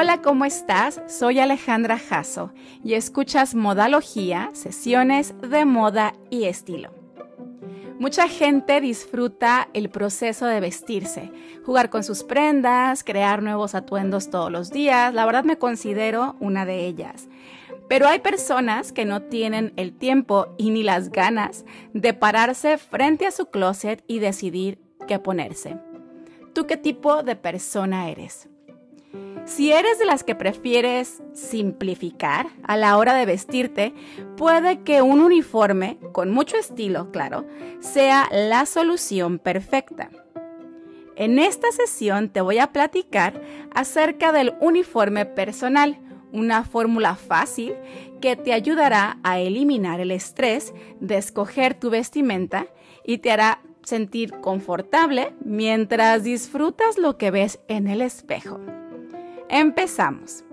Hola, ¿cómo estás? Soy Alejandra Jasso y escuchas Modalogía, sesiones de moda y estilo. Mucha gente disfruta el proceso de vestirse, jugar con sus prendas, crear nuevos atuendos todos los días. La verdad me considero una de ellas. Pero hay personas que no tienen el tiempo y ni las ganas de pararse frente a su closet y decidir qué ponerse. ¿Tú qué tipo de persona eres? Si eres de las que prefieres simplificar a la hora de vestirte, puede que un uniforme, con mucho estilo, claro, sea la solución perfecta. En esta sesión te voy a platicar acerca del uniforme personal, una fórmula fácil que te ayudará a eliminar el estrés de escoger tu vestimenta y te hará sentir confortable mientras disfrutas lo que ves en el espejo. Empezamos.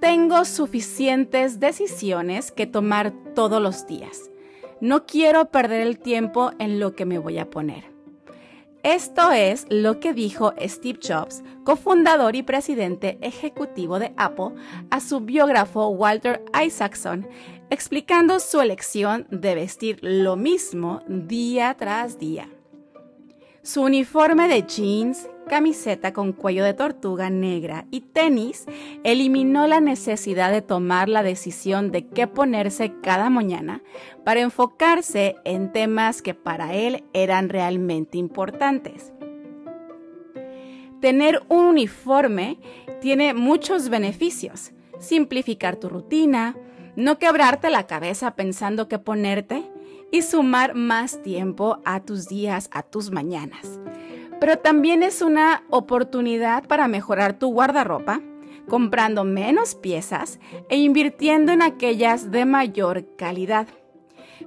Tengo suficientes decisiones que tomar todos los días. No quiero perder el tiempo en lo que me voy a poner. Esto es lo que dijo Steve Jobs, cofundador y presidente ejecutivo de Apple, a su biógrafo Walter Isaacson, explicando su elección de vestir lo mismo día tras día. Su uniforme de jeans, camiseta con cuello de tortuga negra y tenis eliminó la necesidad de tomar la decisión de qué ponerse cada mañana para enfocarse en temas que para él eran realmente importantes. Tener un uniforme tiene muchos beneficios. Simplificar tu rutina, no quebrarte la cabeza pensando qué ponerte y sumar más tiempo a tus días, a tus mañanas pero también es una oportunidad para mejorar tu guardarropa, comprando menos piezas e invirtiendo en aquellas de mayor calidad.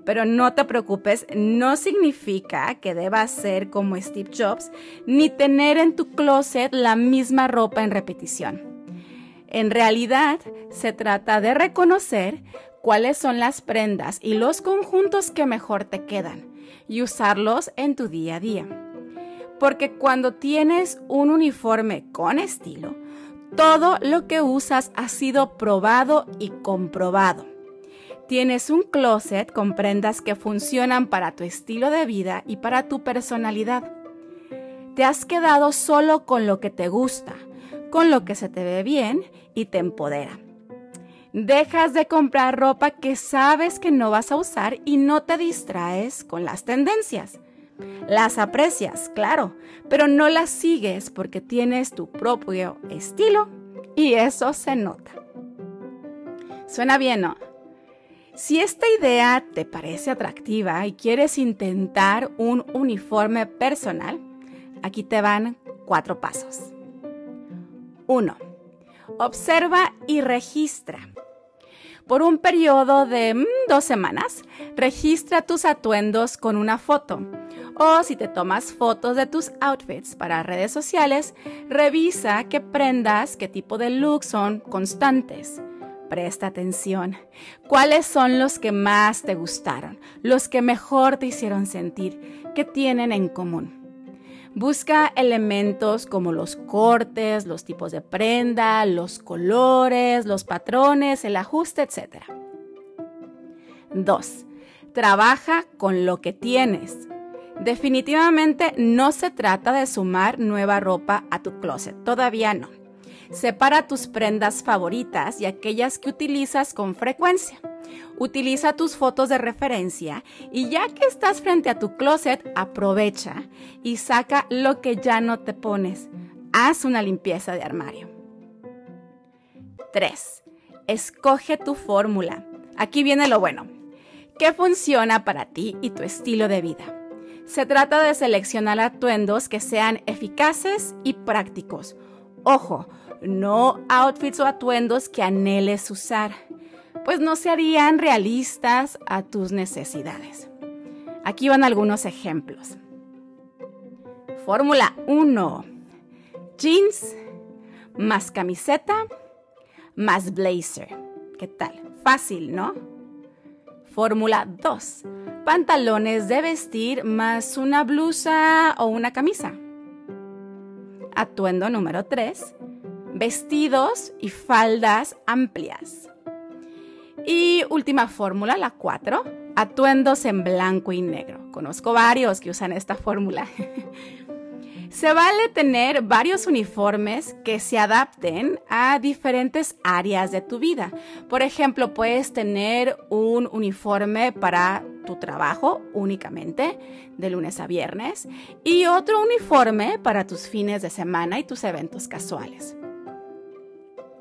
Pero no te preocupes, no significa que debas ser como Steve Jobs ni tener en tu closet la misma ropa en repetición. En realidad, se trata de reconocer cuáles son las prendas y los conjuntos que mejor te quedan y usarlos en tu día a día. Porque cuando tienes un uniforme con estilo, todo lo que usas ha sido probado y comprobado. Tienes un closet con prendas que funcionan para tu estilo de vida y para tu personalidad. Te has quedado solo con lo que te gusta, con lo que se te ve bien y te empodera. Dejas de comprar ropa que sabes que no vas a usar y no te distraes con las tendencias. Las aprecias, claro, pero no las sigues porque tienes tu propio estilo y eso se nota. Suena bien, ¿no? Si esta idea te parece atractiva y quieres intentar un uniforme personal, aquí te van cuatro pasos. 1. Observa y registra. Por un periodo de mm, dos semanas, registra tus atuendos con una foto o si te tomas fotos de tus outfits para redes sociales, revisa qué prendas, qué tipo de look son constantes. Presta atención. ¿Cuáles son los que más te gustaron? Los que mejor te hicieron sentir? ¿Qué tienen en común? Busca elementos como los cortes, los tipos de prenda, los colores, los patrones, el ajuste, etc. 2. Trabaja con lo que tienes. Definitivamente no se trata de sumar nueva ropa a tu closet, todavía no. Separa tus prendas favoritas y aquellas que utilizas con frecuencia. Utiliza tus fotos de referencia y ya que estás frente a tu closet, aprovecha y saca lo que ya no te pones. Haz una limpieza de armario. 3. Escoge tu fórmula. Aquí viene lo bueno. ¿Qué funciona para ti y tu estilo de vida? Se trata de seleccionar atuendos que sean eficaces y prácticos. Ojo, no outfits o atuendos que anheles usar, pues no serían realistas a tus necesidades. Aquí van algunos ejemplos. Fórmula 1. Jeans más camiseta más blazer. ¿Qué tal? Fácil, ¿no? Fórmula 2 pantalones de vestir más una blusa o una camisa. atuendo número 3, vestidos y faldas amplias. Y última fórmula, la 4, atuendos en blanco y negro. Conozco varios que usan esta fórmula. Se vale tener varios uniformes que se adapten a diferentes áreas de tu vida. Por ejemplo, puedes tener un uniforme para tu trabajo únicamente, de lunes a viernes, y otro uniforme para tus fines de semana y tus eventos casuales.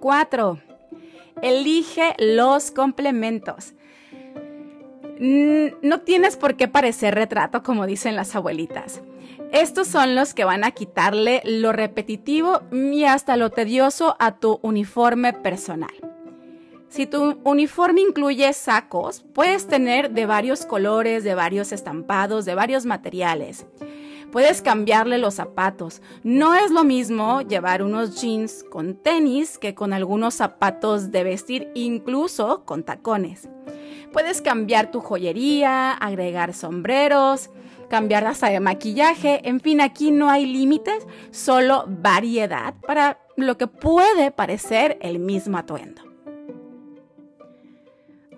4. Elige los complementos. No tienes por qué parecer retrato como dicen las abuelitas. Estos son los que van a quitarle lo repetitivo y hasta lo tedioso a tu uniforme personal. Si tu uniforme incluye sacos, puedes tener de varios colores, de varios estampados, de varios materiales. Puedes cambiarle los zapatos. No es lo mismo llevar unos jeans con tenis que con algunos zapatos de vestir, incluso con tacones. Puedes cambiar tu joyería, agregar sombreros, cambiar hasta de maquillaje. En fin, aquí no hay límites, solo variedad para lo que puede parecer el mismo atuendo.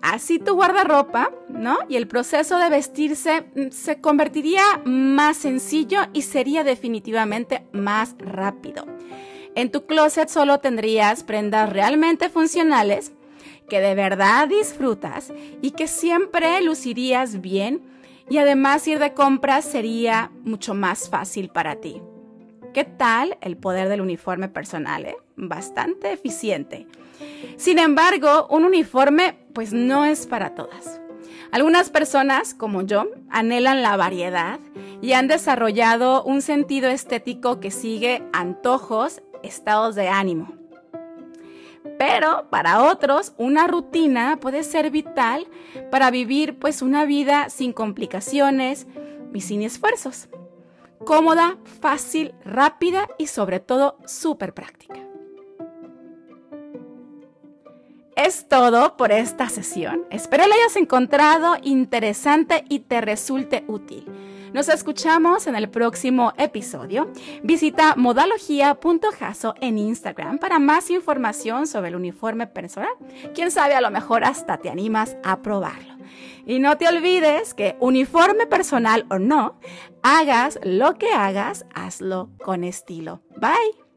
Así tu guardarropa, ¿no? Y el proceso de vestirse mm, se convertiría más sencillo y sería definitivamente más rápido. En tu closet solo tendrías prendas realmente funcionales que de verdad disfrutas y que siempre lucirías bien y además ir de compras sería mucho más fácil para ti. ¿Qué tal el poder del uniforme personal? Eh? Bastante eficiente. Sin embargo, un uniforme pues no es para todas. Algunas personas, como yo, anhelan la variedad y han desarrollado un sentido estético que sigue antojos, estados de ánimo. Pero para otros, una rutina puede ser vital para vivir pues una vida sin complicaciones y sin esfuerzos. Cómoda, fácil, rápida y sobre todo súper práctica. Es todo por esta sesión. Espero la hayas encontrado interesante y te resulte útil. Nos escuchamos en el próximo episodio. Visita modalogía.jaso en Instagram para más información sobre el uniforme personal. Quién sabe, a lo mejor hasta te animas a probarlo. Y no te olvides que uniforme personal o no, hagas lo que hagas, hazlo con estilo. Bye.